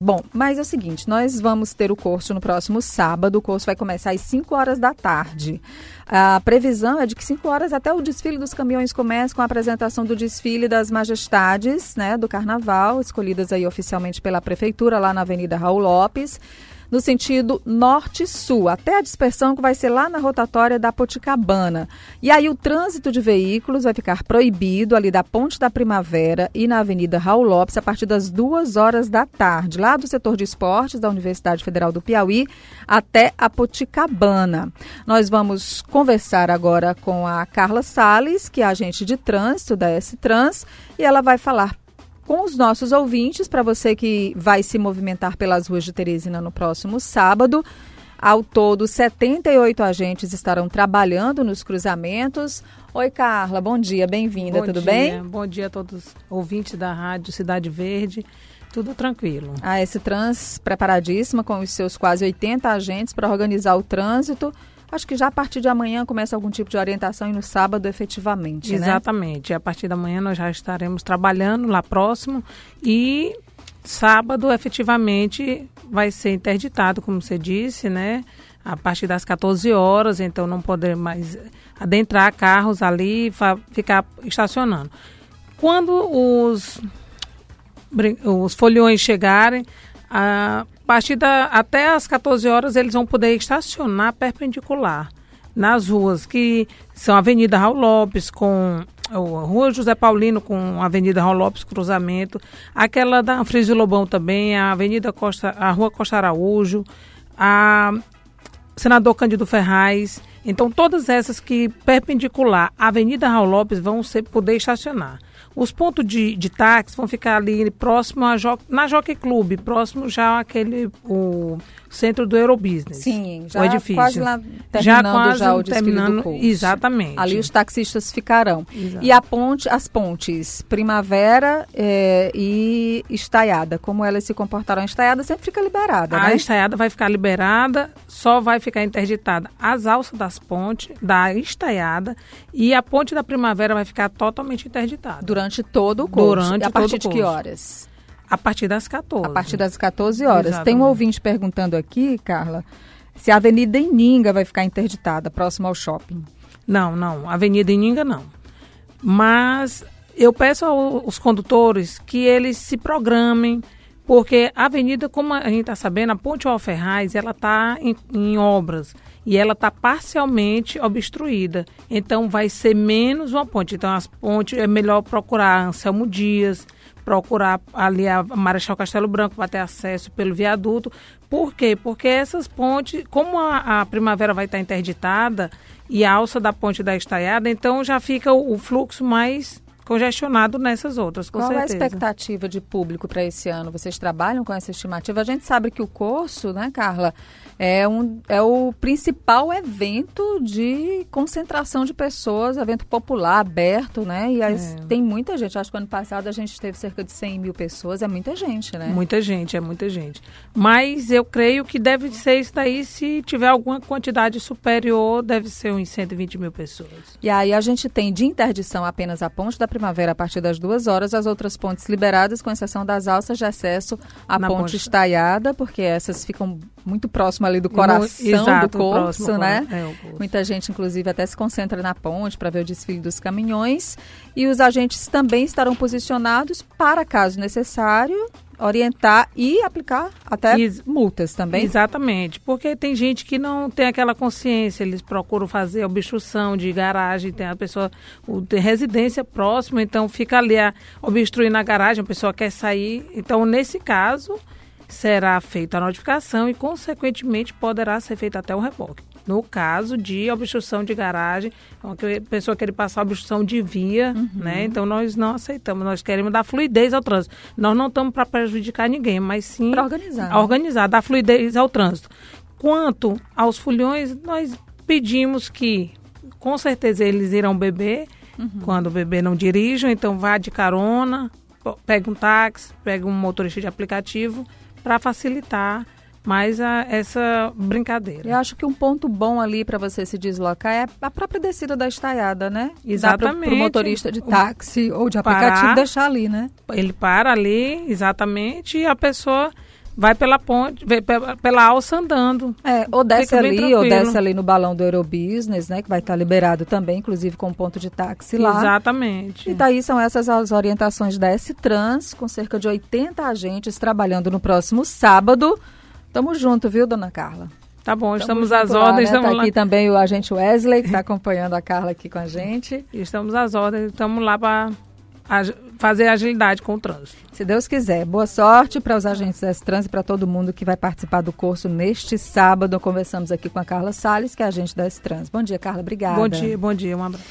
Bom, mas é o seguinte, nós vamos ter o curso no próximo sábado, o curso vai começar às 5 horas da tarde. A previsão é de que 5 horas até o desfile dos caminhões comece com a apresentação do desfile das majestades, né, do carnaval, escolhidas aí oficialmente pela prefeitura lá na Avenida Raul Lopes no sentido norte-sul, até a dispersão que vai ser lá na rotatória da Poticabana. E aí o trânsito de veículos vai ficar proibido ali da Ponte da Primavera e na Avenida Raul Lopes a partir das duas horas da tarde, lá do setor de esportes da Universidade Federal do Piauí até a Poticabana. Nós vamos conversar agora com a Carla Sales, que é agente de trânsito da S-Trans, e ela vai falar com os nossos ouvintes, para você que vai se movimentar pelas ruas de Teresina no próximo sábado. Ao todo, 78 agentes estarão trabalhando nos cruzamentos. Oi, Carla, bom dia, bem-vinda, tudo dia. bem? Bom dia a todos os ouvintes da Rádio Cidade Verde. Tudo tranquilo. A S Trans preparadíssima com os seus quase 80 agentes para organizar o trânsito. Acho que já a partir de amanhã começa algum tipo de orientação e no sábado efetivamente, né? Exatamente. Né? A partir da manhã nós já estaremos trabalhando lá próximo e sábado efetivamente vai ser interditado, como você disse, né? A partir das 14 horas, então não poder mais adentrar carros ali ficar estacionando. Quando os, os folhões chegarem, a partir da, até as 14 horas eles vão poder estacionar perpendicular nas ruas que são Avenida Raul Lopes com Rua José Paulino com Avenida Raul Lopes cruzamento, aquela da Frisio Lobão também, a Avenida Costa, a Rua Costa Araújo, a Senador Cândido Ferraz. Então todas essas que perpendicular à Avenida Raul Lopes vão ser, poder estacionar. Os pontos de, de táxi vão ficar ali próximo a jo, na Jockey Club, próximo já aquele o centro do Eurobusiness. Sim, já o edifício. quase lá terminando já, quase já o terminando, do Exatamente. Ali os taxistas ficarão. Exato. E a ponte, as pontes Primavera é, e Estaiada, como elas se comportarão? A Estaiada sempre fica liberada, A né? Estaiada vai ficar liberada, só vai ficar interditada as alças das pontes, da Estaiada, e a ponte da Primavera vai ficar totalmente interditada. Durante todo o curso. Durante a partir de que horas? A partir das 14. A partir das 14 horas. Exatamente. Tem um ouvinte perguntando aqui, Carla, se a Avenida Ininga vai ficar interditada, próximo ao shopping. Não, não. Avenida Ininga não. Mas eu peço aos condutores que eles se programem, porque a avenida, como a gente está sabendo, a Ponte Alferraz, ela está em, em obras e ela está parcialmente obstruída. Então vai ser menos uma ponte. Então as pontes é melhor procurar Anselmo Dias, procurar ali a Marechal Castelo Branco para ter acesso pelo viaduto. Por quê? Porque essas pontes, como a, a primavera vai estar interditada e a alça da ponte da estaiada, então já fica o, o fluxo mais congestionado nessas outras, com Qual certeza. é a expectativa de público para esse ano? Vocês trabalham com essa estimativa? A gente sabe que o curso, né, Carla, é, um, é o principal evento de concentração de pessoas, evento popular, aberto, né? E as, é. tem muita gente. Acho que ano passado a gente teve cerca de 100 mil pessoas. É muita gente, né? Muita gente, é muita gente. Mas eu creio que deve ser isso daí, se tiver alguma quantidade superior, deve ser uns 120 mil pessoas. E aí a gente tem de interdição apenas a ponte da primavera a partir das duas horas, as outras pontes liberadas, com exceção das alças de acesso à ponte, ponte estaiada, porque essas ficam muito próximas ali do coração Exato, do curso, né? É, Muita gente, inclusive, até se concentra na ponte para ver o desfile dos caminhões. E os agentes também estarão posicionados para, caso necessário, orientar e aplicar até Ex multas também. Exatamente, porque tem gente que não tem aquela consciência, eles procuram fazer obstrução de garagem, tem a pessoa tem residência próxima, então fica ali a, obstruindo a garagem, a pessoa quer sair. Então, nesse caso, será feita a notificação e, consequentemente, poderá ser feito até o reboque. No caso de obstrução de garagem, uma pessoa quer passar obstrução de via, uhum. né? Então nós não aceitamos, nós queremos dar fluidez ao trânsito. Nós não estamos para prejudicar ninguém, mas sim para organizar. organizar, dar fluidez ao trânsito. Quanto aos fulhões, nós pedimos que, com certeza, eles irão beber uhum. quando o bebê não dirige, então vá de carona, pega um táxi, pega um motorista de aplicativo para facilitar mais a, essa brincadeira. Eu acho que um ponto bom ali para você se deslocar é a própria descida da estaiada, né? Exatamente. Para o motorista de táxi ou de aplicativo parar, deixar ali, né? Ele para ali, exatamente, e a pessoa vai pela ponte, pela, pela alça andando. É, ou desce ali, ou desce ali no balão do Eurobusiness, né? Que vai estar liberado também, inclusive com ponto de táxi lá. Exatamente. E daí são essas as orientações da S-Trans, com cerca de 80 agentes trabalhando no próximo sábado. Tamo junto, viu, dona Carla? Tá bom, estamos às ordens. Lá, né? Tá aqui também o agente Wesley, que está acompanhando a Carla aqui com a gente. Estamos às ordens, estamos lá para fazer agilidade com o trânsito. Se Deus quiser. Boa sorte para os agentes da Trans e para todo mundo que vai participar do curso neste sábado. Conversamos aqui com a Carla Sales, que é agente da Trans. Bom dia, Carla. Obrigada. Bom dia, bom dia. Um abraço.